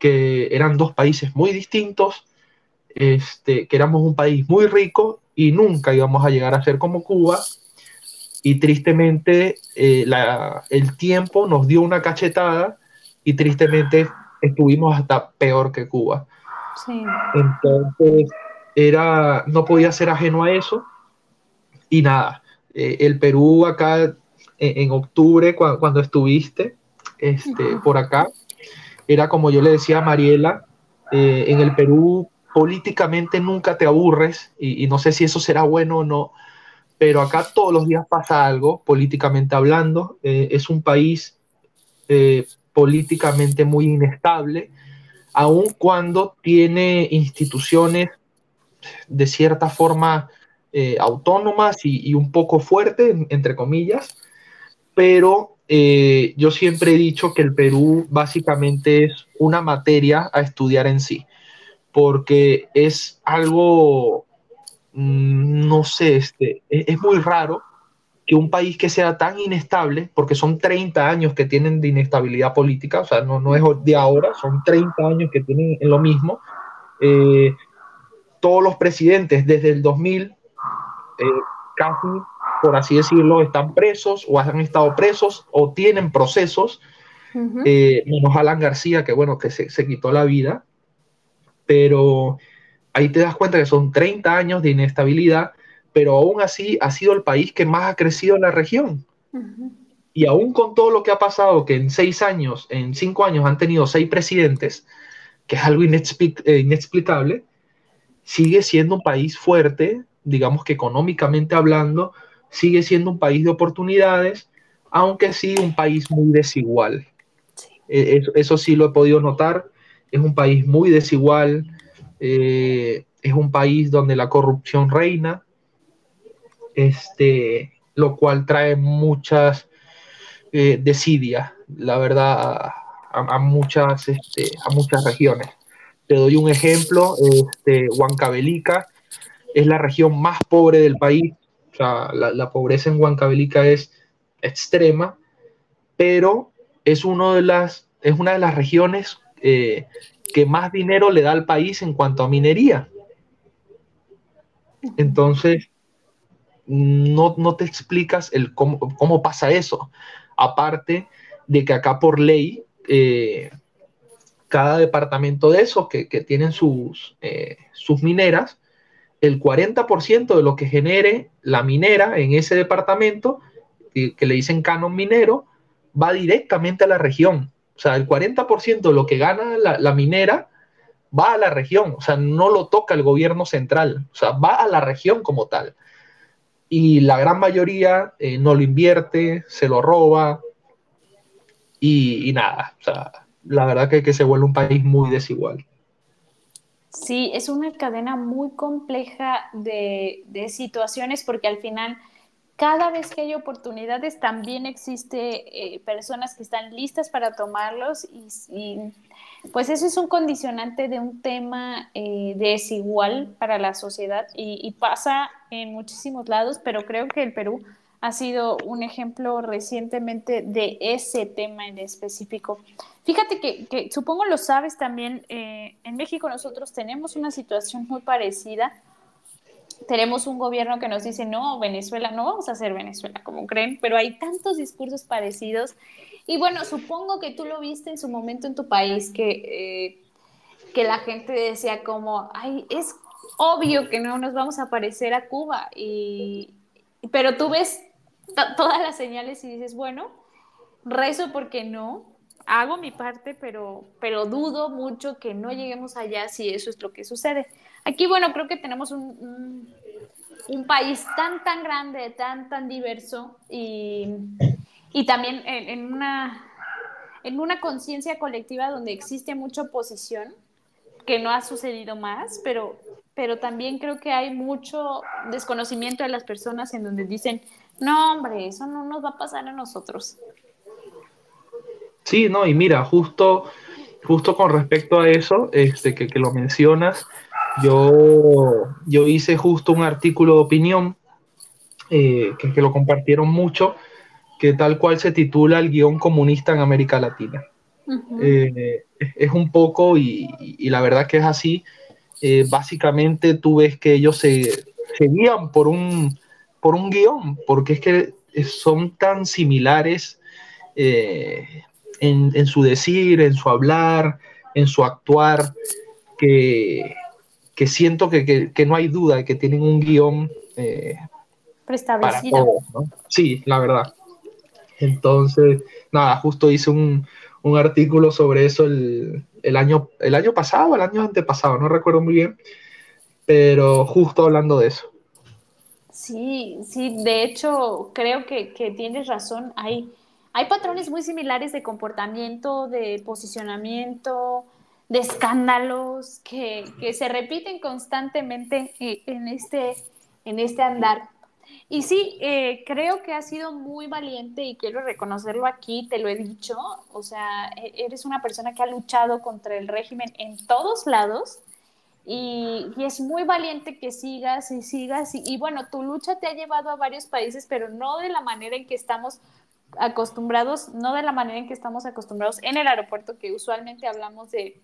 que eran dos países muy distintos, este, que éramos un país muy rico y nunca íbamos a llegar a ser como Cuba. Y tristemente eh, el tiempo nos dio una cachetada y tristemente estuvimos hasta peor que Cuba. Entonces, era, no podía ser ajeno a eso. Y nada, eh, el Perú acá en, octubre, cuando estuviste este, por acá, era como yo le decía a Mariela, eh, en el Perú políticamente nunca te aburres y, no sé si eso será bueno o no, pero acá todos los días pasa algo políticamente hablando. Eh, es un país eh, políticamente muy inestable, aun cuando tiene instituciones de cierta forma autónomas y, y, un poco fuertes, entre comillas, pero eh, yo siempre he dicho que el Perú básicamente es una materia a estudiar en sí, porque es algo, mm, no sé, este, e-, es, muy raro que un país que sea tan inestable, porque son 30 años que tienen de inestabilidad política, o sea, no, no es de ahora, son 30 años que tienen en lo mismo, eh, todos los presidentes desde el 2000, eh, casi, por así decirlo, están presos o han estado presos o tienen procesos, eh, menos Alan García, que bueno, que se, se, quitó la vida, pero ahí te das cuenta que son 30 años de inestabilidad, pero aún así ha sido el país que más ha crecido en la región. Y aún con todo lo que ha pasado, que en seis años, en cinco años han tenido seis presidentes, que es algo eh, inexplicable, sigue siendo un país fuerte, digamos que económicamente hablando, sigue siendo un país de oportunidades, aunque sí un país muy desigual. E, eso, sí lo he podido notar, es un país muy desigual, eh, es un país donde la corrupción reina, este, lo cual trae muchas eh, desidias, la verdad, a, muchas, este, a muchas regiones. Te doy un ejemplo, este, Huancavelica es la región más pobre del país, la, pobreza en Huancavelica es extrema, pero es, una de las regiones eh, que más dinero le da al país en cuanto a minería. Entonces, no, te explicas cómo, pasa eso. Aparte de que acá por ley, eh, cada departamento de esos que, tienen sus, eh, sus mineras, el 40% de lo que genere la minera en ese departamento, que, le dicen canon minero, va directamente a la región. O sea, el 40% de lo que gana la, minera va a la región, o sea, no lo toca el gobierno central, o sea, va a la región como tal y la gran mayoría eh, no lo invierte, se lo roba y, nada. O sea, la verdad que se vuelve un país muy desigual. Sí, es una cadena muy compleja de, de, situaciones porque al final cada vez que hay oportunidades también existe eh, personas que están listas para tomarlos y, pues eso es un condicionante de un tema eh, desigual para la sociedad y, pasa en muchísimos lados, pero creo que el Perú ha sido un ejemplo recientemente de ese tema en específico. Fíjate que, supongo lo sabes también, eh, en México nosotros tenemos una situación muy parecida tenemos un gobierno que nos dice, no, Venezuela, no vamos a hacer Venezuela, como creen, pero hay tantos discursos parecidos. Y bueno, supongo que tú lo viste en su momento en tu país, que, eh, que la gente decía como, ay, es obvio que no nos vamos a parecer a Cuba, y, pero tú ves todas las señales y dices, bueno, rezo porque no, hago mi parte, pero, pero dudo mucho que no lleguemos allá si eso es lo que sucede. Aquí, bueno, creo que tenemos un, un, país tan, tan grande, tan, tan diverso y, y también en, una, en una conciencia colectiva donde existe mucha oposición, que no ha sucedido más, pero, pero también creo que hay mucho desconocimiento de las personas en donde dicen, no, hombre, eso no nos va a pasar a nosotros. Sí, no, y mira, justo, justo con respecto a eso, este, que, que lo mencionas, yo, yo hice justo un artículo de opinión eh, que, lo compartieron mucho, que tal cual se titula El guion comunista en América Latina. Eh, es un poco, y, la verdad que es así, eh, básicamente tú ves que ellos se, guían por un, por un guion, porque es que son tan similares en, en, su decir, en su hablar, en su actuar, que, que siento que, no hay duda de que tienen un guion eh, preestablecido. Sí, la verdad. Entonces, nada, justo hice un, artículo sobre eso el, año, el año pasado, el año antepasado, no recuerdo muy bien, pero justo hablando de eso. Sí, sí, de hecho, creo que, tienes razón. Hay, hay patrones muy similares de comportamiento, de posicionamiento, de escándalos que, se repiten constantemente eh, en este, en este andar. Y sí, eh, creo que has sido muy valiente y quiero reconocerlo aquí, te lo he dicho, o sea, e, eres una persona que ha luchado contra el régimen en todos lados y, es muy valiente que sigas y sigas y, y, bueno, tu lucha te ha llevado a varios países, pero no de la manera en que estamos acostumbrados, no de la manera en que estamos acostumbrados en el aeropuerto, que usualmente hablamos de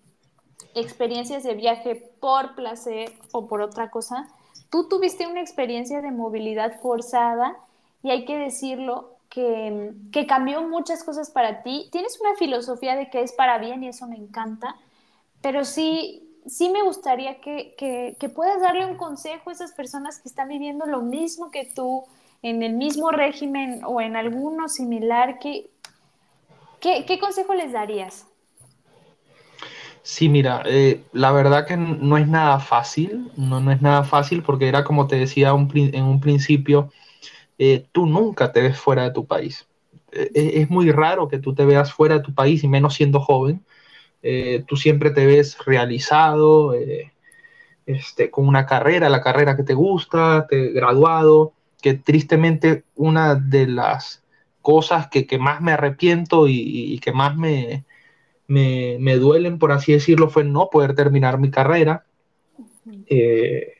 experiencias de viaje por placer o por otra cosa, tú tuviste una experiencia de movilidad forzada y hay que decirlo que, que, cambió muchas cosas para ti. Tienes una filosofía de que es para bien y eso me encanta, pero sí, sí me gustaría que, que, que puedas darle un consejo a esas personas que están viviendo lo mismo que tú, en el mismo régimen o en alguno similar. ¿Qué, qué consejo les darías? Sí, mira, eh, la verdad que no es nada fácil, no, no es nada fácil porque era como te decía en un principio, eh, tú nunca te ves fuera de tu país. Eh, es muy raro que tú te veas fuera de tu país y menos siendo joven. tú siempre te ves realizado, este, con una carrera, la carrera que te gusta, te, graduado, que tristemente una de las cosas que, más me arrepiento y que más me, me, duelen, por así decirlo, fue no poder terminar mi carrera. Eh,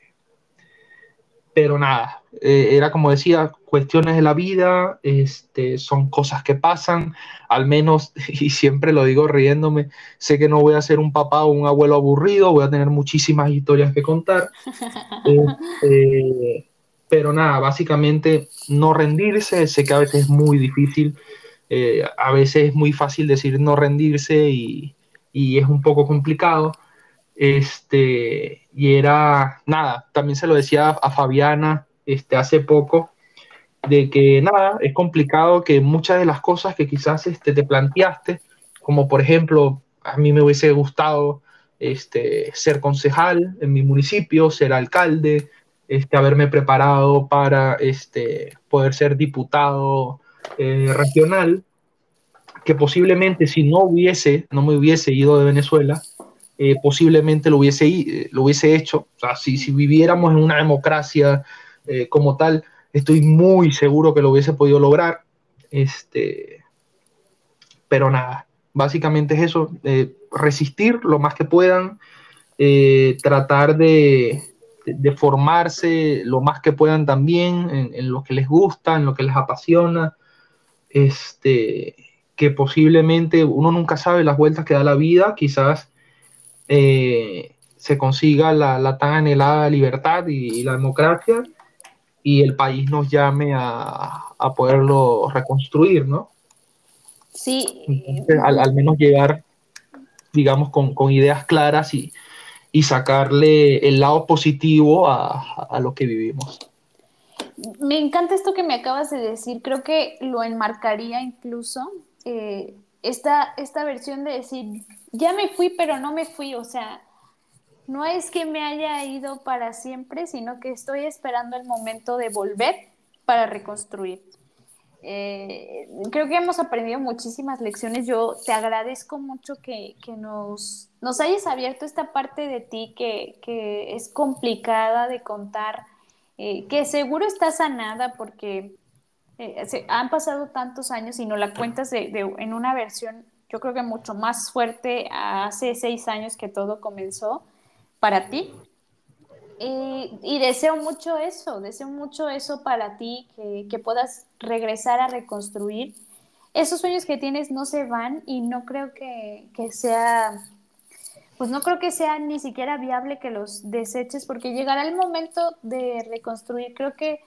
pero nada, eh, era como decía, cuestiones de la vida, este, son cosas que pasan, al menos, y siempre lo digo riéndome, sé que no voy a ser un papá o un abuelo aburrido, voy a tener muchísimas historias que contar. Este, pero nada, básicamente no rendirse, sé que a veces es muy difícil, eh, a veces es muy fácil decir no rendirse y, y, es un poco complicado. Este, y era, nada, también se lo decía a Fabiana este, hace poco, de que nada, es complicado que muchas de las cosas que quizás este, te planteaste, como por ejemplo, a mí me hubiese gustado este, ser concejal en mi municipio, ser alcalde, este, haberme preparado para este, poder ser diputado eh, regional que posiblemente si no hubiese, no me hubiese ido de Venezuela, eh, posiblemente lo hubiese, eh, lo hubiese hecho. O sea, si, viviéramos en una democracia como tal, estoy muy seguro que lo hubiese podido lograr. Este, pero nada, básicamente es eso, resistir lo más que puedan, tratar de, de, formarse lo más que puedan también en, lo que les gusta, en lo que les apasiona, este, que posiblemente uno nunca sabe las vueltas que da la vida, quizás eh, se consiga la, tan anhelada libertad y, la democracia y el país nos llame a, poderlo reconstruir, ¿no? Sí. al, menos llegar, digamos, con, ideas claras y, sacarle el lado positivo a, a lo que vivimos. Me encanta esto que me acabas de decir. Creo que lo enmarcaría incluso eh, esta, esta versión de decir, ya me fui, pero no me fui. O sea, no es que me haya ido para siempre, sino que estoy esperando el momento de volver para reconstruir. Eh, creo que hemos aprendido muchísimas lecciones. Yo te agradezco mucho que, que nos, nos, hayas abierto esta parte de ti que, que es complicada de contar eh, que seguro está sanada porque eh, han pasado tantos años y no la cuentas de, en una versión, yo creo que mucho más fuerte hace seis años que todo comenzó para ti. Y, deseo mucho eso, deseo mucho eso para ti, que, que puedas regresar a reconstruir. Esos sueños que tienes no se van y no creo que, que sea pues no creo que sea ni siquiera viable que los deseches porque llegará el momento de reconstruir. Creo que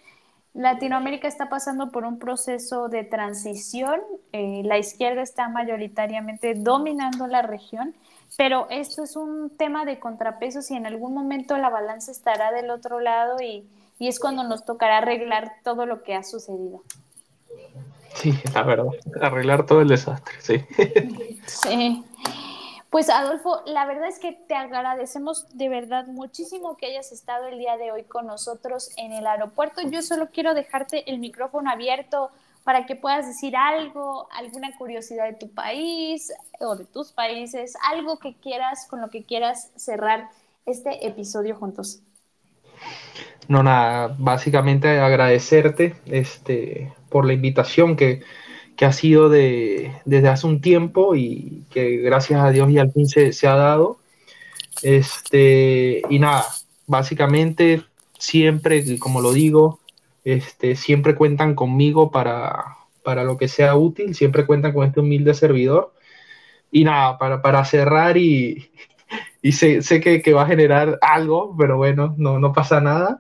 Latinoamérica está pasando por un proceso de transición, eh, la izquierda está mayoritariamente dominando la región, pero esto es un tema de contrapesos y en algún momento la balanza estará del otro lado y, y es cuando nos tocará arreglar todo lo que ha sucedido. Sí, la verdad, arreglar todo el desastre, sí. Sí. Pues Adolfo, la verdad es que te agradecemos de verdad muchísimo que hayas estado el día de hoy con nosotros en el aeropuerto. Yo solo quiero dejarte el micrófono abierto para que puedas decir algo, alguna curiosidad de tu país o de tus países, algo que quieras, con lo que quieras cerrar este episodio juntos. No, nada, básicamente agradecerte este, por la invitación que, que ha sido de, desde hace un tiempo y que gracias a Dios y al fin se, se ha dado. Este, y nada, básicamente siempre, como lo digo, este, siempre cuentan conmigo para, para lo que sea útil, siempre cuentan con este humilde servidor. Y nada, para, para cerrar y, y sé, sé que, que, va a generar algo, pero bueno, no, no pasa nada.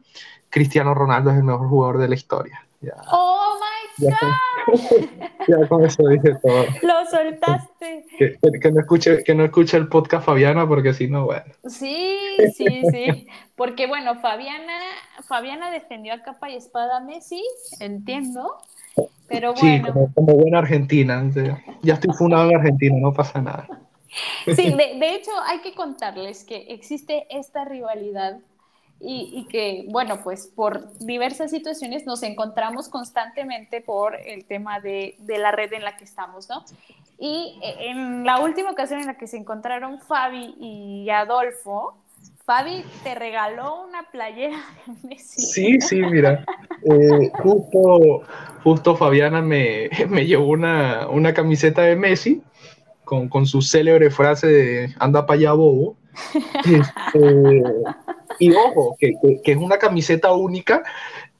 Cristiano Ronaldo es el mejor jugador de la historia. Ya. ¡Oh, my God! Ya, con eso dije todo. Lo soltaste. Que, que, no escuche, que no escuche el podcast Fabiana, porque si no, bueno. Sí, sí, sí. Porque bueno, Fabiana, Fabiana defendió a capa y espada a Messi, entiendo. Pero bueno. Sí, como, buena argentina. Ya estoy fundado en Argentina, no pasa nada. Sí, de, de, hecho hay que contarles que existe esta rivalidad y, y, que, bueno, pues por diversas situaciones nos encontramos constantemente por el tema de, de, la red en la que estamos, ¿no? Y en la última ocasión en la que se encontraron Fabi y Adolfo, Fabi te regaló una playera de Messi. Sí, sí, mira. Eh, justo, justo Fabiana me, me llevó una, una, camiseta de Messi con, con, su célebre frase de anda para allá bobo. Este, y ojo, que, que, es una camiseta única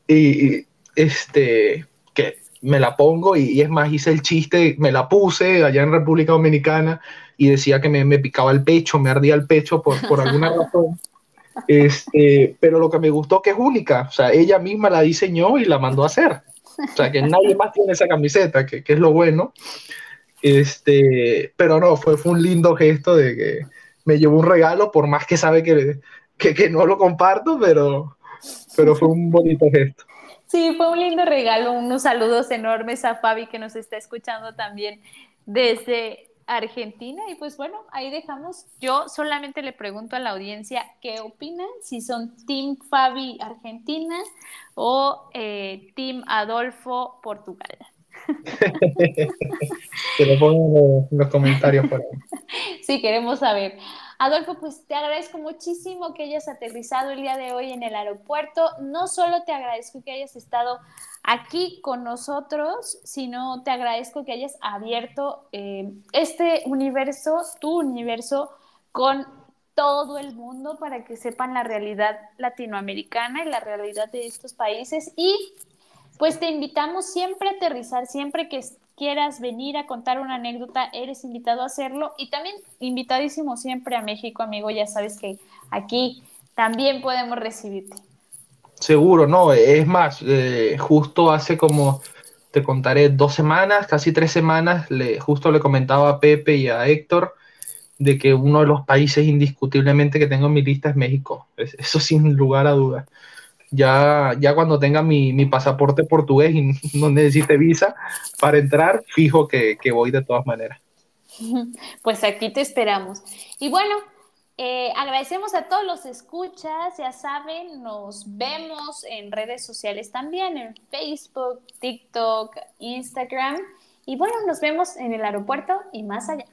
y este, que me la pongo y, y, es más, hice el chiste, me la puse allá en República Dominicana y decía que me, me picaba el pecho, me ardía el pecho por, por alguna razón. Este, pero lo que me gustó que es única, o sea, ella misma la diseñó y la mandó a hacer. O sea, que nadie más tiene esa camiseta, que, que es lo bueno. Este, pero no, fue, fue un lindo gesto de que me llevó un regalo, por más que sabe que, que, que no lo comparto, pero, pero fue un bonito gesto. Sí, fue un lindo regalo, unos saludos enormes a Fabi que nos está escuchando también desde Argentina y pues bueno, ahí dejamos. Yo solamente le pregunto a la audiencia qué opinan, si son Team Fabi Argentina o eh, Team Adolfo Portugal. que lo pongan en los comentarios por ahí. Sí, queremos saber. Adolfo, pues te agradezco muchísimo que hayas aterrizado el día de hoy en el aeropuerto. No solo te agradezco que hayas estado aquí con nosotros, sino te agradezco que hayas abierto eh, este universo, tu universo, con todo el mundo para que sepan la realidad latinoamericana y la realidad de estos países. Y pues te invitamos siempre a aterrizar, siempre que quieras venir a contar una anécdota, eres invitado a hacerlo. Y también invitadísimo siempre a México, amigo, ya sabes que aquí también podemos recibirte. Seguro, no, es más, eh, justo hace como, te contaré, dos semanas, casi tres semanas, le, justo le comentaba a Pepe y a Héctor de que uno de los países indiscutiblemente que tengo en mi lista es México, eso sin lugar a dudas. Ya, ya cuando tenga mi, mi pasaporte portugués y no necesite visa para entrar, fijo que, que voy de todas maneras. Pues aquí te esperamos. Y bueno, eh, agradecemos a todos los escuchas, ya saben, nos vemos en redes sociales también, en Facebook, TikTok, Instagram. Y bueno, nos vemos en el aeropuerto y más allá.